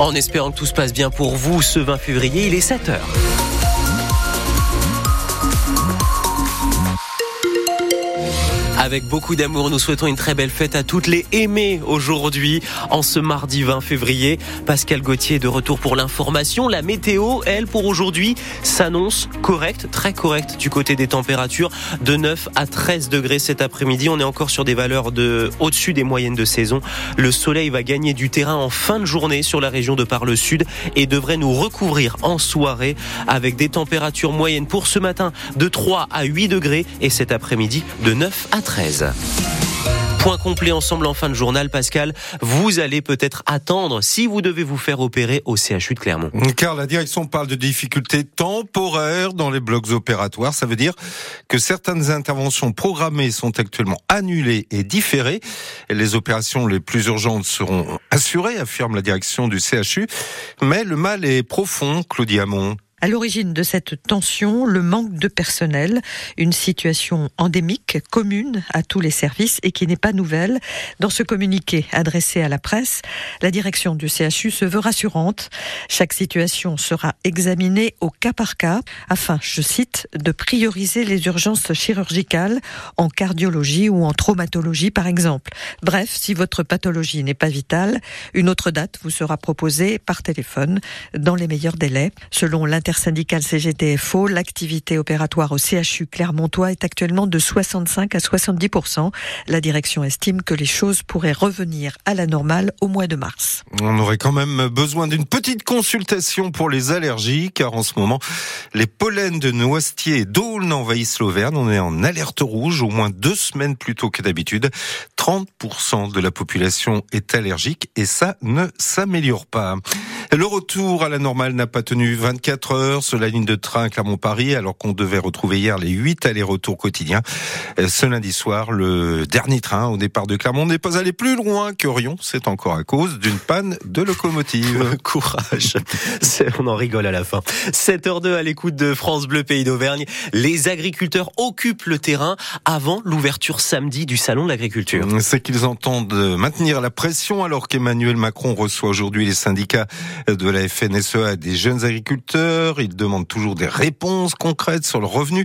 En espérant que tout se passe bien pour vous ce 20 février, il est 7h. Avec beaucoup d'amour, nous souhaitons une très belle fête à toutes les aimées aujourd'hui, en ce mardi 20 février. Pascal Gauthier est de retour pour l'information. La météo, elle, pour aujourd'hui, s'annonce correcte, très correcte du côté des températures, de 9 à 13 degrés cet après-midi. On est encore sur des valeurs de au-dessus des moyennes de saison. Le soleil va gagner du terrain en fin de journée sur la région de par le sud et devrait nous recouvrir en soirée avec des températures moyennes pour ce matin de 3 à 8 degrés et cet après-midi de 9 à 13. Point complet ensemble en fin de journal, Pascal. Vous allez peut-être attendre si vous devez vous faire opérer au CHU de Clermont. Car la direction parle de difficultés temporaires dans les blocs opératoires. Ça veut dire que certaines interventions programmées sont actuellement annulées et différées. Les opérations les plus urgentes seront assurées, affirme la direction du CHU. Mais le mal est profond, Claudia Hamon. À l'origine de cette tension, le manque de personnel, une situation endémique, commune à tous les services et qui n'est pas nouvelle. Dans ce communiqué adressé à la presse, la direction du CHU se veut rassurante. Chaque situation sera examinée au cas par cas afin, je cite, de prioriser les urgences chirurgicales en cardiologie ou en traumatologie par exemple. Bref, si votre pathologie n'est pas vitale, une autre date vous sera proposée par téléphone dans les meilleurs délais selon l'international Syndical CGTFO, l'activité opératoire au CHU Clermontois est actuellement de 65 à 70% La direction estime que les choses pourraient revenir à la normale au mois de mars. On aurait quand même besoin d'une petite consultation pour les allergies, car en ce moment, les pollens de noisetier et d'aulne envahissent l'Auvergne. On est en alerte rouge au moins deux semaines plus tôt que d'habitude. 30% de la population est allergique et ça ne s'améliore pas. Le retour à la normale n'a pas tenu 24 heures sur la ligne de train Clermont-Paris, alors qu'on devait retrouver hier les 8 allers-retours quotidiens. Euh, ce lundi soir, le dernier train au départ de Clermont n'est pas allé plus loin que Rion. C'est encore à cause d'une panne de locomotive. Courage. On en rigole à la fin. 7h02 à l'écoute de France Bleu Pays d'Auvergne. Les agriculteurs occupent le terrain avant l'ouverture samedi du Salon de l'agriculture. C'est qu'ils entendent maintenir la pression alors qu'Emmanuel Macron reçoit aujourd'hui les syndicats de la FNSEA des jeunes agriculteurs. Ils demandent toujours des réponses concrètes sur le revenu,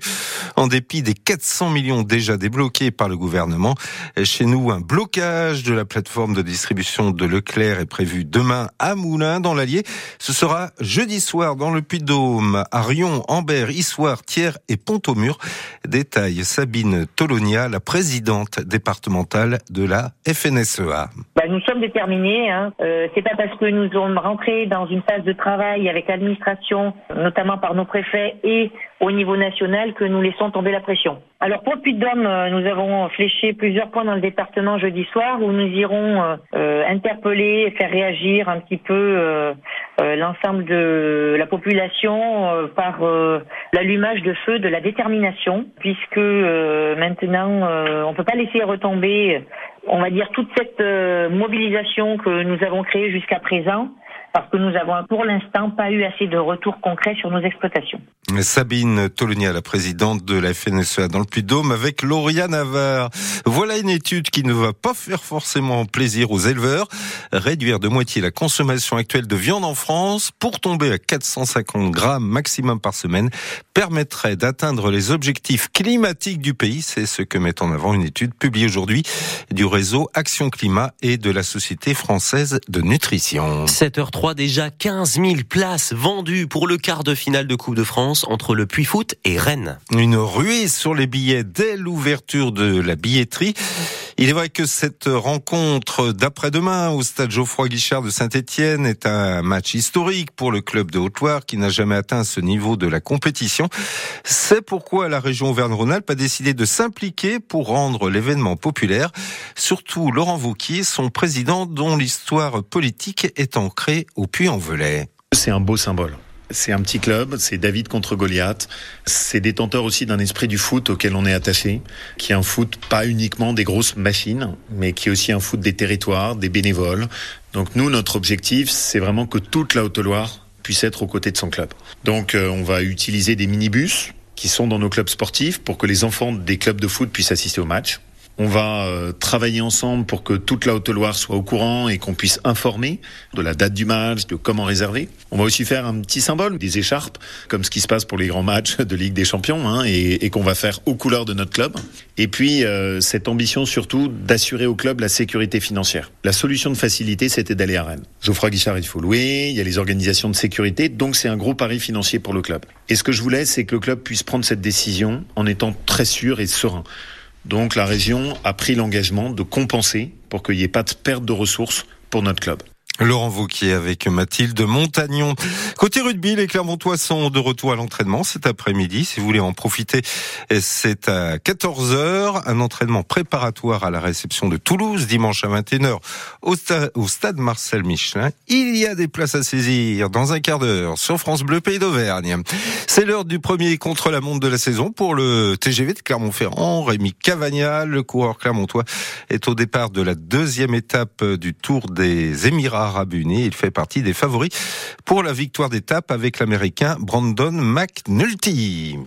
en dépit des 400 millions déjà débloqués par le gouvernement. Chez nous, un blocage de la plateforme de distribution de Leclerc est prévu demain à Moulins, dans l'Allier. Ce sera jeudi soir dans le Puy-de-Dôme, à Rion, Ambert, Issoire, Thiers et Pont-au-Mur. Détaille Sabine Tolonia, la présidente départementale de la FNSEA. Bah, nous sommes déterminés. Hein. Euh, c'est pas parce que nous sommes rentrés dans une phase de travail avec l'administration, notamment par nos préfets et au niveau national, que nous laissons tomber la pression. Alors pour le Puy-de-Dôme, euh, nous avons fléché plusieurs points dans le département jeudi soir où nous irons euh, euh, interpeller faire réagir un petit peu l'ensemble de la population par l'allumage de feu de la détermination, puisque maintenant on ne peut pas laisser retomber, on va dire, toute cette mobilisation que nous avons créée jusqu'à présent parce que nous avons pour l'instant pas eu assez de retours concrets sur nos exploitations. Sabine Tolonia, la présidente de la FNSEA dans le Puy-de-Dôme, avec Lauria Navarre. Voilà une étude qui ne va pas faire forcément plaisir aux éleveurs. Réduire de moitié la consommation actuelle de viande en France pour tomber à 450 grammes maximum par semaine permettrait d'atteindre les objectifs climatiques du pays. C'est ce que met en avant une étude publiée aujourd'hui du réseau Action Climat et de la Société française de nutrition. 7h03 déjà 15 000 places vendues pour le quart de finale de Coupe de France entre le Puy-Foot et Rennes. Une ruée sur les billets dès l'ouverture de la billetterie. Il est vrai que cette rencontre d'après-demain au stade Geoffroy Guichard de Saint-Etienne est un match historique pour le club de Haute-Loire qui n'a jamais atteint ce niveau de la compétition. C'est pourquoi la région Auvergne-Rhône-Alpes a décidé de s'impliquer pour rendre l'événement populaire. Surtout Laurent Vauquier, son président dont l'histoire politique est ancrée au Puy-en-Velay. C'est un beau symbole. C'est un petit club, c'est David contre Goliath. C'est détenteur aussi d'un esprit du foot auquel on est attaché, qui est un foot pas uniquement des grosses machines, mais qui est aussi un foot des territoires, des bénévoles. Donc nous, notre objectif, c'est vraiment que toute la Haute-Loire puisse être aux côtés de son club. Donc euh, on va utiliser des minibus qui sont dans nos clubs sportifs pour que les enfants des clubs de foot puissent assister au match. On va euh, travailler ensemble pour que toute la Haute-Loire soit au courant et qu'on puisse informer de la date du match, de comment réserver. On va aussi faire un petit symbole, des écharpes, comme ce qui se passe pour les grands matchs de Ligue des Champions, hein, et, qu'on va faire aux couleurs de notre club. Et puis euh, cette ambition surtout d'assurer au club la sécurité financière. La solution de facilité, c'était d'aller à Rennes. Geoffroy Guichard, il faut louer, il y a les organisations de sécurité, donc c'est un gros pari financier pour le club. Et ce que je voulais, c'est que le club puisse prendre cette décision en étant très sûr et serein. Donc la région a pris l'engagement de compenser pour qu'il n'y ait pas de perte de ressources pour notre club. Laurent Vauquier avec Mathilde Montagnon. Côté rugby, les Clermontois sont de retour à l'entraînement cet après-midi. Si vous voulez en profiter, c'est à 14h, un entraînement préparatoire à la réception de Toulouse dimanche à 21h au, stade Marcel Michelin. Il y a des places à saisir dans un quart d'heure sur France Bleu Pays d'Auvergne. C'est l'heure du premier contre-la-montre de la saison pour le TGV de Clermont-Ferrand. Rémi Cavagnal, le coureur clermontois, est au départ de la deuxième étape du Tour des Émirats Arabes Unis. Il fait partie des favoris pour la victoire d'étape avec l'Américain Brandon McNulty.